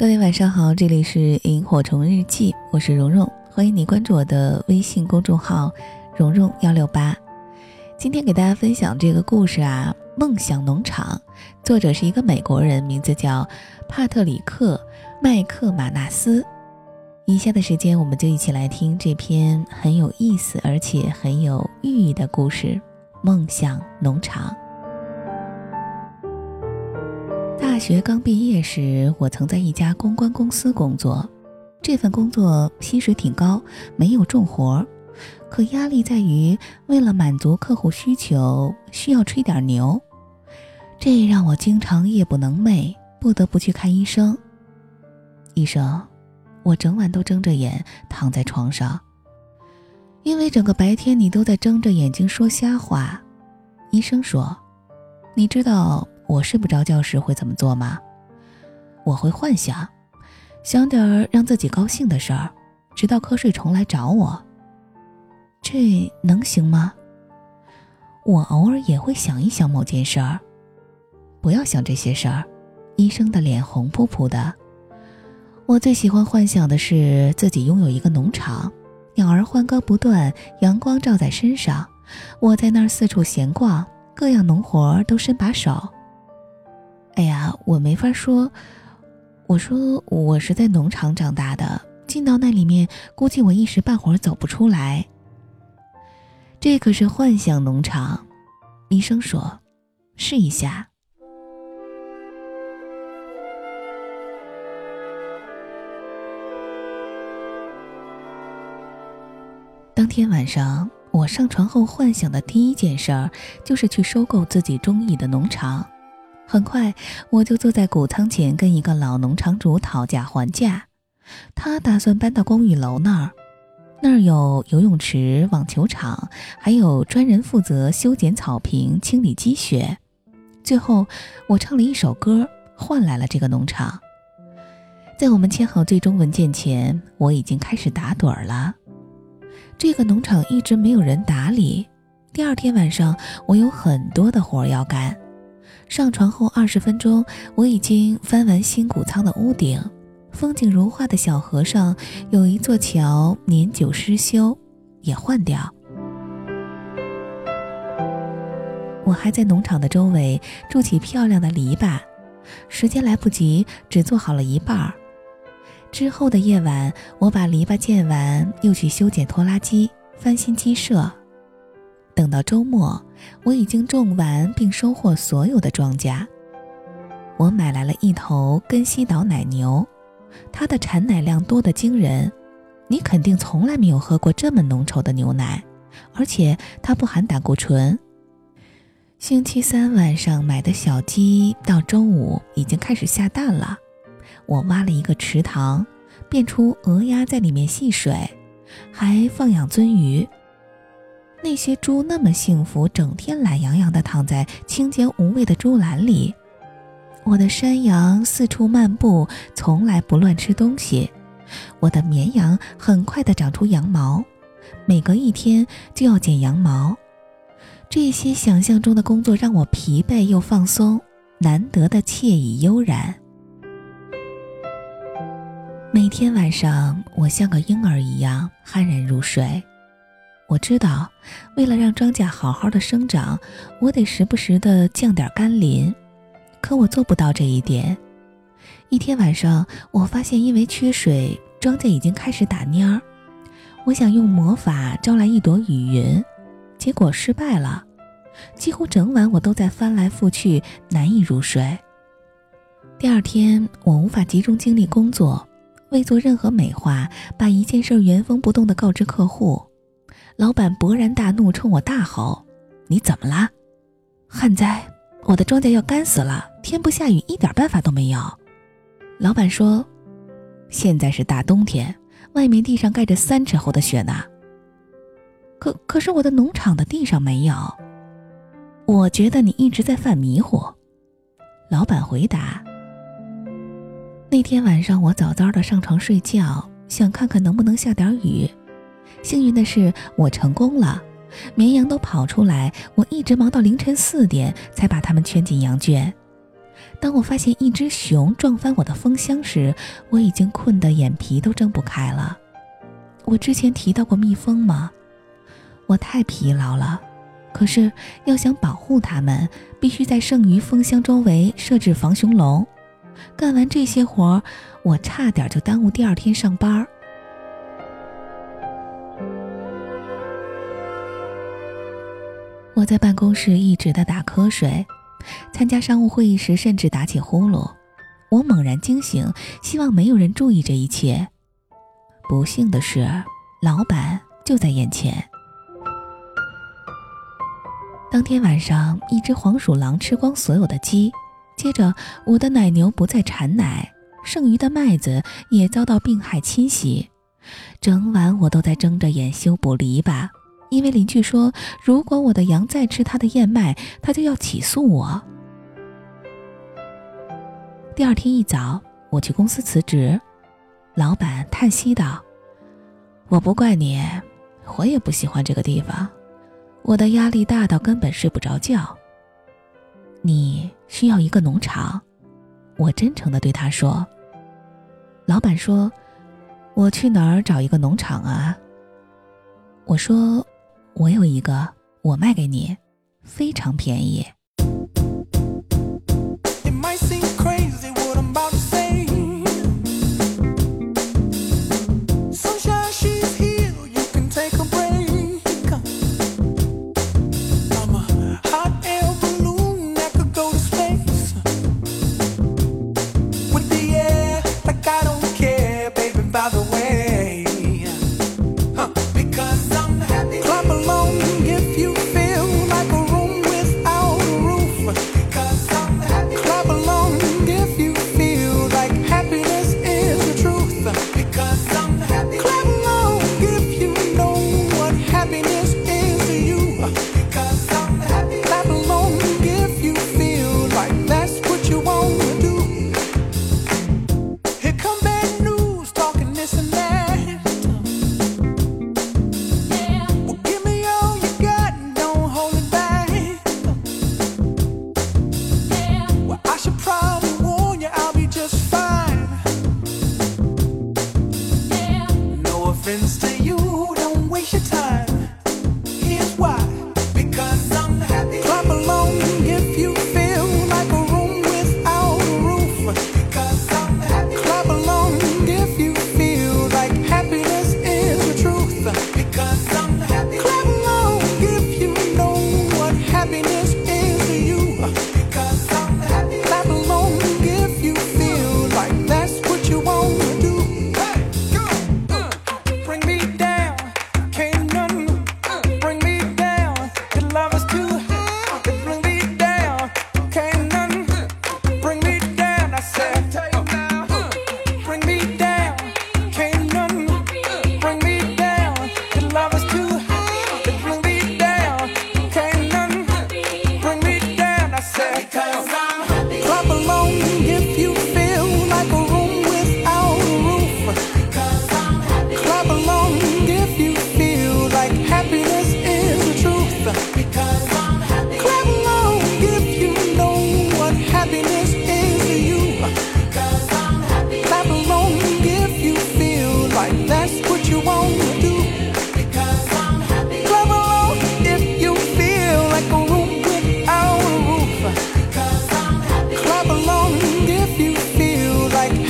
各位晚上好，这里是萤火虫日记，我是蓉蓉，欢迎你关注我的微信公众号蓉蓉幺六八。今天给大家分享这个故事啊，《梦想农场》，作者是一个美国人，名字叫帕特里克·麦克马纳斯。以下的时间，我们就一起来听这篇很有意思而且很有寓意的故事《梦想农场》。学刚毕业时，我曾在一家公关公司工作。这份工作薪水挺高，没有重活，可压力在于为了满足客户需求，需要吹点牛，这让我经常夜不能寐，不得不去看医生。医生，我整晚都睁着眼躺在床上，因为整个白天你都在睁着眼睛说瞎话。医生说：“你知道。”我睡不着觉时会怎么做吗？我会幻想，想点儿让自己高兴的事儿，直到瞌睡虫来找我。这能行吗？我偶尔也会想一想某件事儿。不要想这些事儿。医生的脸红扑扑的。我最喜欢幻想的是自己拥有一个农场，鸟儿欢歌不断，阳光照在身上，我在那儿四处闲逛，各样农活都伸把手。哎呀，我没法说。我说我是在农场长大的，进到那里面，估计我一时半会儿走不出来。这可是幻想农场，医生说，试一下。当天晚上，我上床后幻想的第一件事儿，就是去收购自己中意的农场。很快，我就坐在谷仓前跟一个老农场主讨价还价。他打算搬到公寓楼那儿，那儿有游泳池、网球场，还有专人负责修剪草坪、清理积雪。最后，我唱了一首歌，换来了这个农场。在我们签好最终文件前，我已经开始打盹儿了。这个农场一直没有人打理。第二天晚上，我有很多的活要干。上床后二十分钟，我已经翻完新谷仓的屋顶，风景如画的小河上有一座桥年久失修，也换掉。我还在农场的周围筑起漂亮的篱笆，时间来不及，只做好了一半儿。之后的夜晚，我把篱笆建完，又去修剪拖拉机，翻新鸡舍。等到周末，我已经种完并收获所有的庄稼。我买来了一头根西岛奶牛，它的产奶量多得惊人，你肯定从来没有喝过这么浓稠的牛奶，而且它不含胆固醇。星期三晚上买的小鸡，到周五已经开始下蛋了。我挖了一个池塘，变出鹅鸭在里面戏水，还放养鳟鱼。那些猪那么幸福，整天懒洋洋地躺在清洁无味的猪栏里。我的山羊四处漫步，从来不乱吃东西。我的绵羊很快地长出羊毛，每隔一天就要剪羊毛。这些想象中的工作让我疲惫又放松，难得的惬意悠然。每天晚上，我像个婴儿一样酣然入睡。我知道，为了让庄稼好好的生长，我得时不时的降点甘霖，可我做不到这一点。一天晚上，我发现因为缺水，庄稼已经开始打蔫儿。我想用魔法招来一朵雨云，结果失败了。几乎整晚我都在翻来覆去，难以入睡。第二天，我无法集中精力工作，未做任何美化，把一件事原封不动地告知客户。老板勃然大怒，冲我大吼：“你怎么啦？旱灾！我的庄稼要干死了，天不下雨，一点办法都没有。”老板说：“现在是大冬天，外面地上盖着三尺厚的雪呢。可可是我的农场的地上没有。”我觉得你一直在犯迷糊。”老板回答。那天晚上，我早早的上床睡觉，想看看能不能下点雨。幸运的是，我成功了，绵羊都跑出来。我一直忙到凌晨四点，才把它们圈进羊圈。当我发现一只熊撞翻我的蜂箱时，我已经困得眼皮都睁不开了。我之前提到过蜜蜂吗？我太疲劳了，可是要想保护它们，必须在剩余蜂箱周围设置防熊笼。干完这些活儿，我差点就耽误第二天上班。我在办公室一直的打瞌睡，参加商务会议时甚至打起呼噜。我猛然惊醒，希望没有人注意这一切。不幸的是，老板就在眼前。当天晚上，一只黄鼠狼吃光所有的鸡，接着我的奶牛不再产奶，剩余的麦子也遭到病害侵袭。整晚我都在睁着眼修补篱笆。因为邻居说，如果我的羊再吃他的燕麦，他就要起诉我。第二天一早，我去公司辞职，老板叹息道：“我不怪你，我也不喜欢这个地方，我的压力大到根本睡不着觉。你需要一个农场，我真诚的对他说。老板说：我去哪儿找一个农场啊？我说。”我有一个，我卖给你，非常便宜。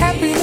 happy